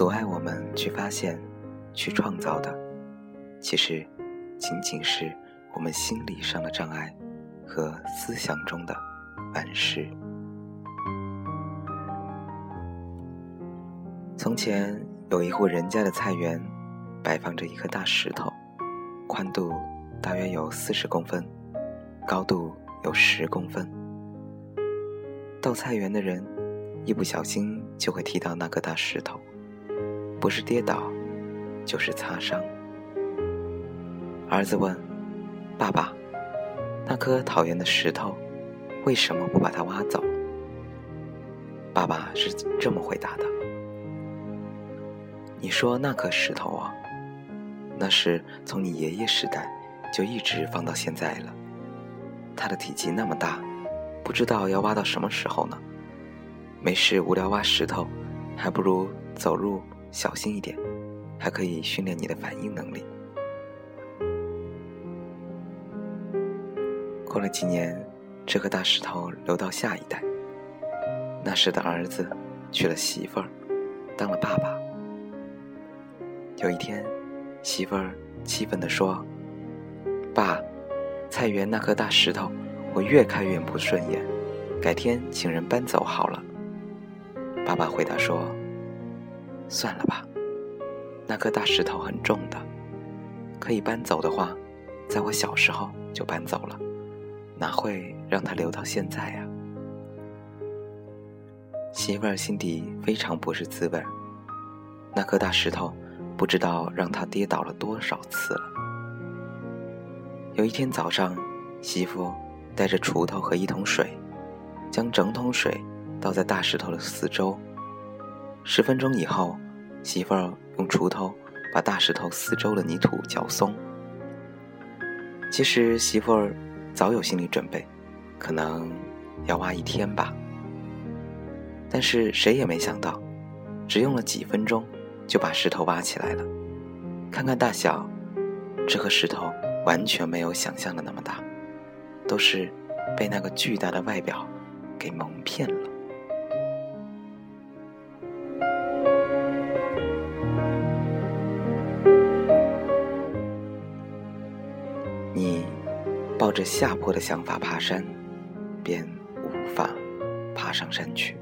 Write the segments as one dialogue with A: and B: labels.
A: 阻碍我们去发现、去创造的，其实仅仅是我们心理上的障碍和思想中的顽石。从前有一户人家的菜园，摆放着一颗大石头，宽度大约有四十公分，高度有十公分。到菜园的人一不小心就会踢到那颗大石头。不是跌倒，就是擦伤。儿子问：“爸爸，那颗讨厌的石头，为什么不把它挖走？”爸爸是这么回答的：“你说那颗石头啊，那是从你爷爷时代就一直放到现在了。它的体积那么大，不知道要挖到什么时候呢。没事无聊挖石头，还不如走路。”小心一点，还可以训练你的反应能力。过了几年，这颗大石头留到下一代。那时的儿子娶了媳妇儿，当了爸爸。有一天，媳妇儿气愤地说：“爸，菜园那颗大石头，我越看越不顺眼，改天请人搬走好了。”爸爸回答说。算了吧，那颗大石头很重的，可以搬走的话，在我小时候就搬走了，哪会让它留到现在呀？媳妇儿心底非常不是滋味儿，那颗大石头不知道让他跌倒了多少次了。有一天早上，媳妇带着锄头和一桶水，将整桶水倒在大石头的四周。十分钟以后，媳妇儿用锄头把大石头四周的泥土搅松。其实媳妇儿早有心理准备，可能要挖一天吧。但是谁也没想到，只用了几分钟就把石头挖起来了。看看大小，这颗石头完全没有想象的那么大，都是被那个巨大的外表给蒙骗了。抱着下坡的想法爬山，便无法爬上山去。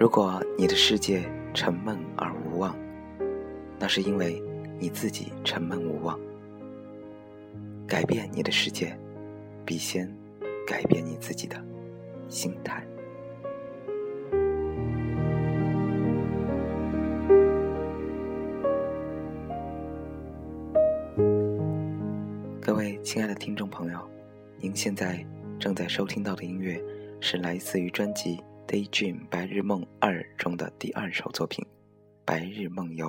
A: 如果你的世界沉闷而无望，那是因为你自己沉闷无望。改变你的世界，必先改变你自己的心态。各位亲爱的听众朋友，您现在正在收听到的音乐是来自于专辑《Daydream 白日梦二》中的第二首作品《白日梦游》。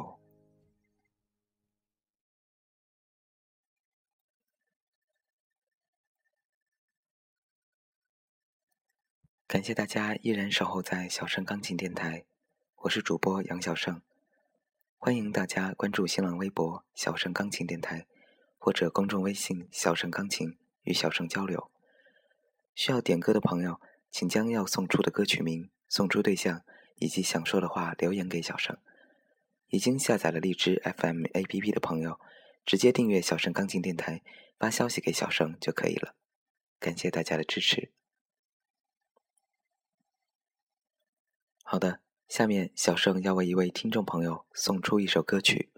A: 感谢大家依然守候在小盛钢琴电台，我是主播杨小盛，欢迎大家关注新浪微博“小盛钢琴电台”。或者公众微信“小盛钢琴”与小盛交流。需要点歌的朋友，请将要送出的歌曲名、送出对象以及想说的话留言给小盛。已经下载了荔枝 FM APP 的朋友，直接订阅小盛钢琴电台，发消息给小盛就可以了。感谢大家的支持。好的，下面小盛要为一位听众朋友送出一首歌曲。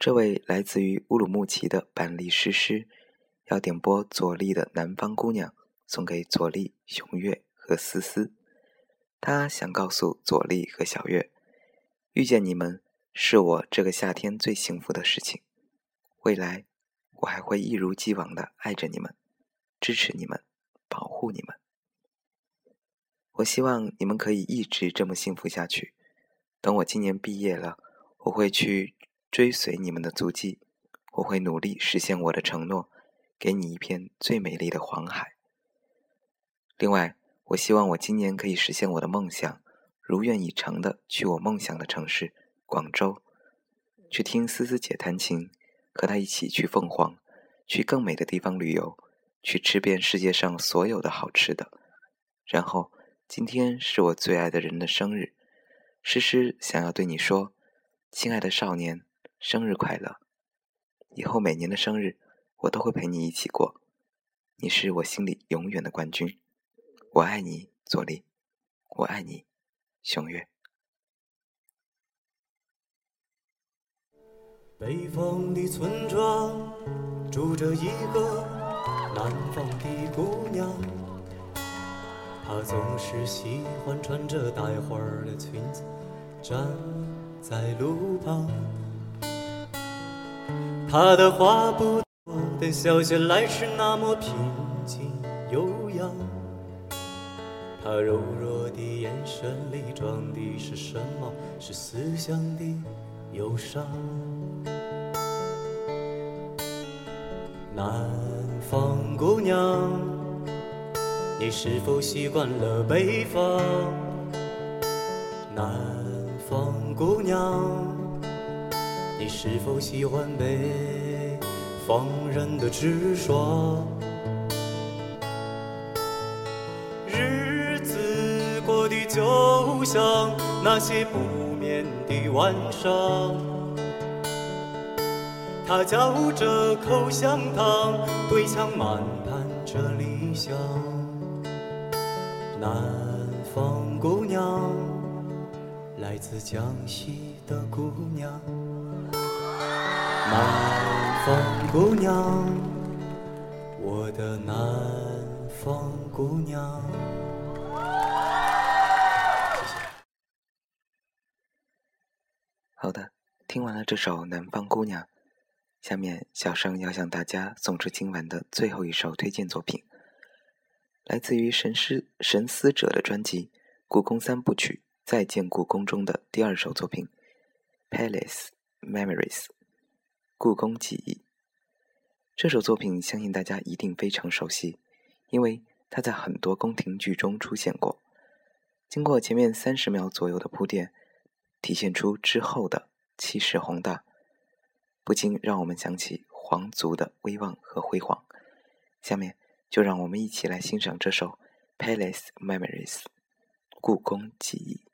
A: 这位来自于乌鲁木齐的板栗诗诗，要点播左立的《南方姑娘》，送给左立、熊月和思思。他想告诉左立和小月，遇见你们是我这个夏天最幸福的事情。未来我还会一如既往的爱着你们，支持你们，保护你们。我希望你们可以一直这么幸福下去。等我今年毕业了，我会去追随你们的足迹，我会努力实现我的承诺，给你一片最美丽的黄海。另外，我希望我今年可以实现我的梦想，如愿以偿的去我梦想的城市广州，去听思思姐弹琴，和她一起去凤凰，去更美的地方旅游，去吃遍世界上所有的好吃的，然后。今天是我最爱的人的生日，诗诗想要对你说，亲爱的少年，生日快乐！以后每年的生日，我都会陪你一起过，你是我心里永远的冠军。我爱你，左立，我爱你，熊月。
B: 北方的村庄住着一个南方的姑娘。她总是喜欢穿着带花的裙子站在路旁，她的话不多，但笑起来是那么平静悠扬。她柔弱的眼神里装的是什么？是思乡的忧伤。南方姑娘。你是否习惯了北方？南方姑娘，你是否喜欢北方人的直爽？日子过得就像那些不眠的晚上，他嚼着口香糖，对墙漫谈着理想。南方姑娘，来自江西的姑娘。南方姑娘，我的南方姑娘。
A: 好的，听完了这首《南方姑娘》，下面小生要向大家送出今晚的最后一首推荐作品。来自于神思神思者的专辑《故宫三部曲：再见故宫》中的第二首作品《Palace Memories》故宫记忆。这首作品相信大家一定非常熟悉，因为它在很多宫廷剧中出现过。经过前面三十秒左右的铺垫，体现出之后的气势宏大，不禁让我们想起皇族的威望和辉煌。下面。就让我们一起来欣赏这首《Palace Memories》故宫记忆。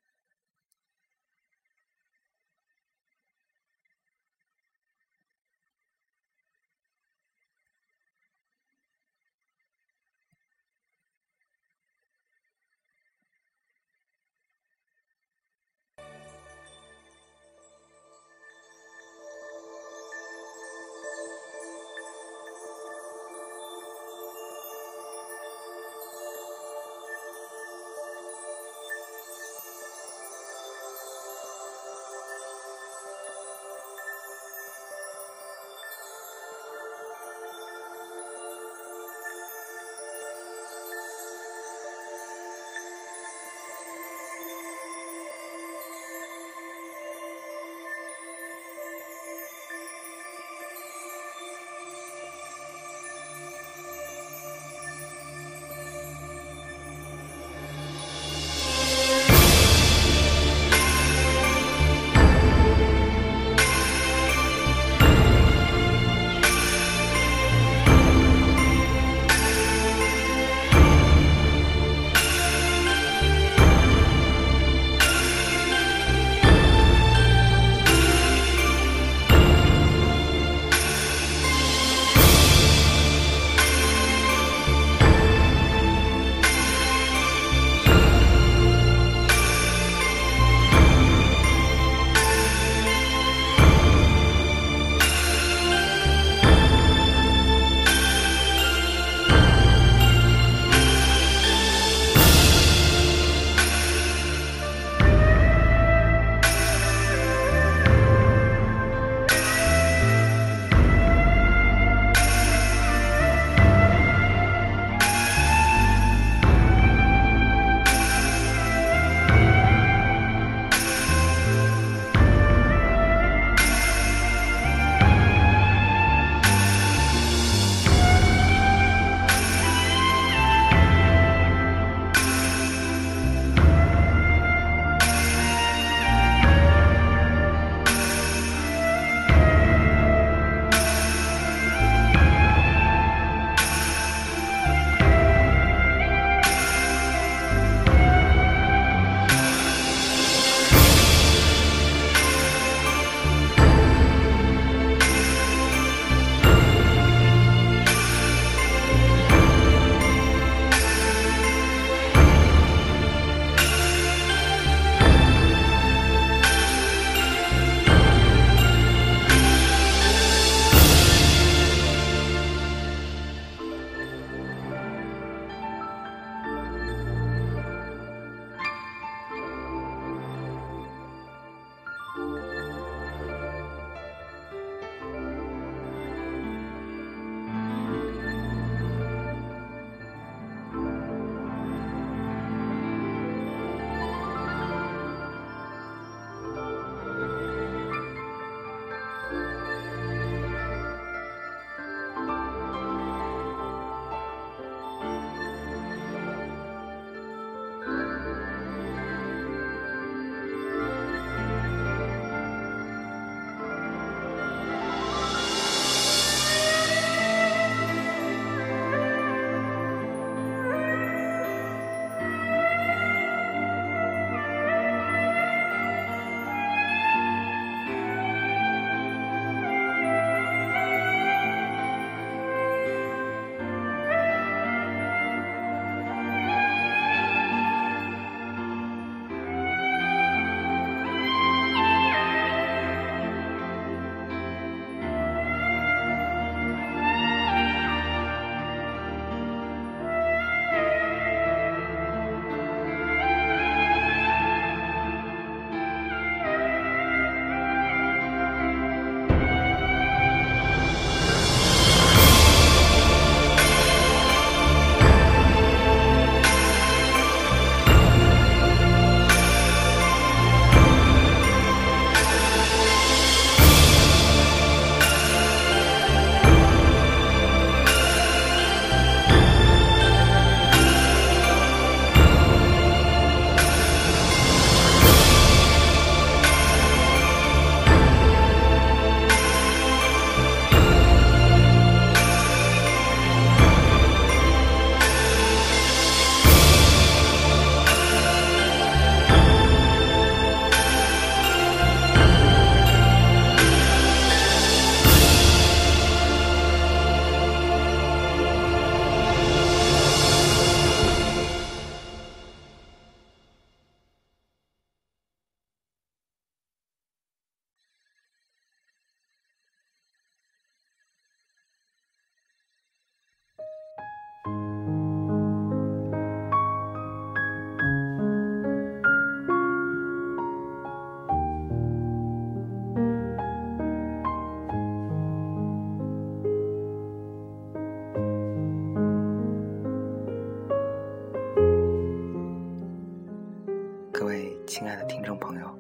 A: 亲爱的听众朋友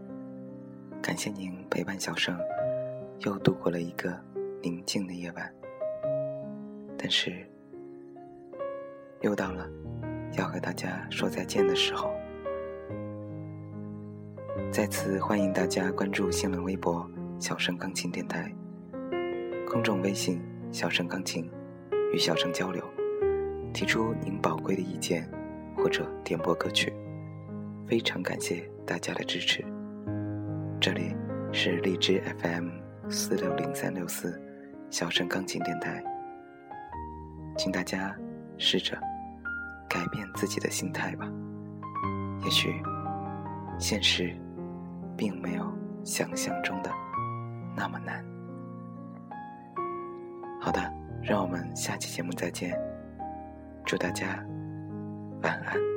A: 感谢您陪伴小盛，又度过了一个宁静的夜晚。但是，又到了要和大家说再见的时候。再次欢迎大家关注新浪微博“小盛钢琴电台”，公众微信“小盛钢琴”，与小盛交流，提出您宝贵的意见或者点播歌曲。非常感谢大家的支持。这里是荔枝 FM 四六零三六四小声钢琴电台，请大家试着改变自己的心态吧。也许现实。并没有想象中的那么难。好的，让我们下期节目再见。祝大家晚安。